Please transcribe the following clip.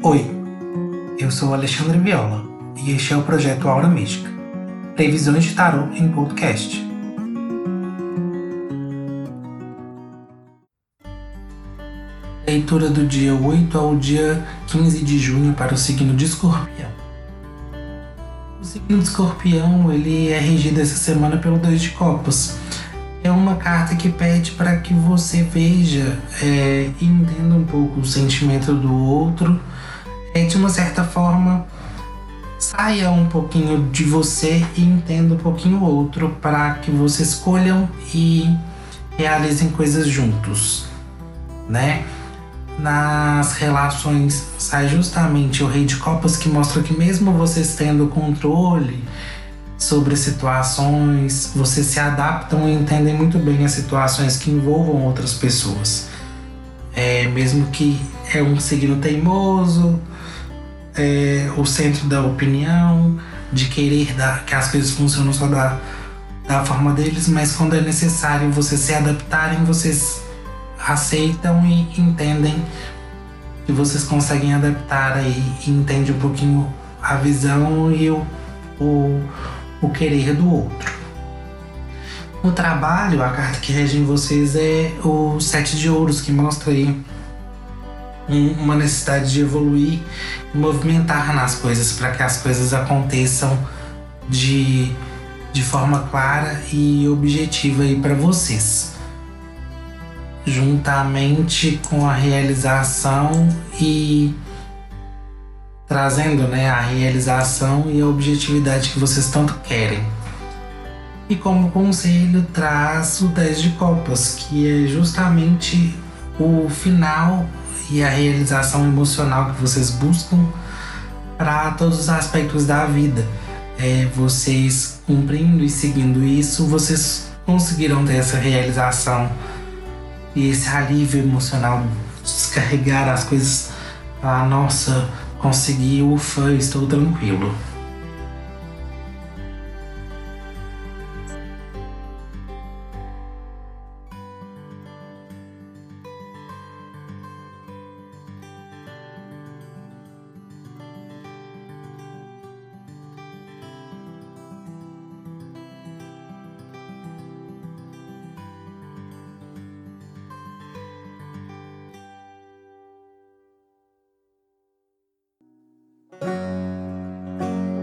Oi, eu sou Alexandre Viola e este é o projeto Aura Mística Previsões de Tarot em Podcast. Leitura do dia 8 ao dia 15 de junho para o signo de Escorpião. O signo de Escorpião ele é regido essa semana pelo Dois de Copas. É uma carta que pede para que você veja é, e entenda um pouco o sentimento do outro de uma certa forma, saia um pouquinho de você e entenda um pouquinho o outro para que vocês escolham e realizem coisas juntos, né? Nas relações sai justamente o Rei de Copas que mostra que mesmo vocês tendo controle sobre situações, vocês se adaptam e entendem muito bem as situações que envolvam outras pessoas. É, mesmo que é um signo teimoso, é, o centro da opinião, de querer dar, que as coisas funcionam só da, da forma deles, mas quando é necessário vocês se adaptarem, vocês aceitam e entendem que vocês conseguem adaptar aí e entende um pouquinho a visão e o, o, o querer do outro. No trabalho, a carta que rege em vocês é o Sete de Ouros, que mostra aí uma necessidade de evoluir movimentar nas coisas para que as coisas aconteçam de, de forma clara e objetiva aí para vocês. Juntamente com a realização e trazendo né, a realização e a objetividade que vocês tanto querem. E como conselho traz o 10 de copas, que é justamente o final e a realização emocional que vocês buscam para todos os aspectos da vida. É, vocês cumprindo e seguindo isso, vocês conseguirão ter essa realização e esse alívio emocional, descarregar as coisas. Ah, nossa, consegui, ufa, estou tranquilo.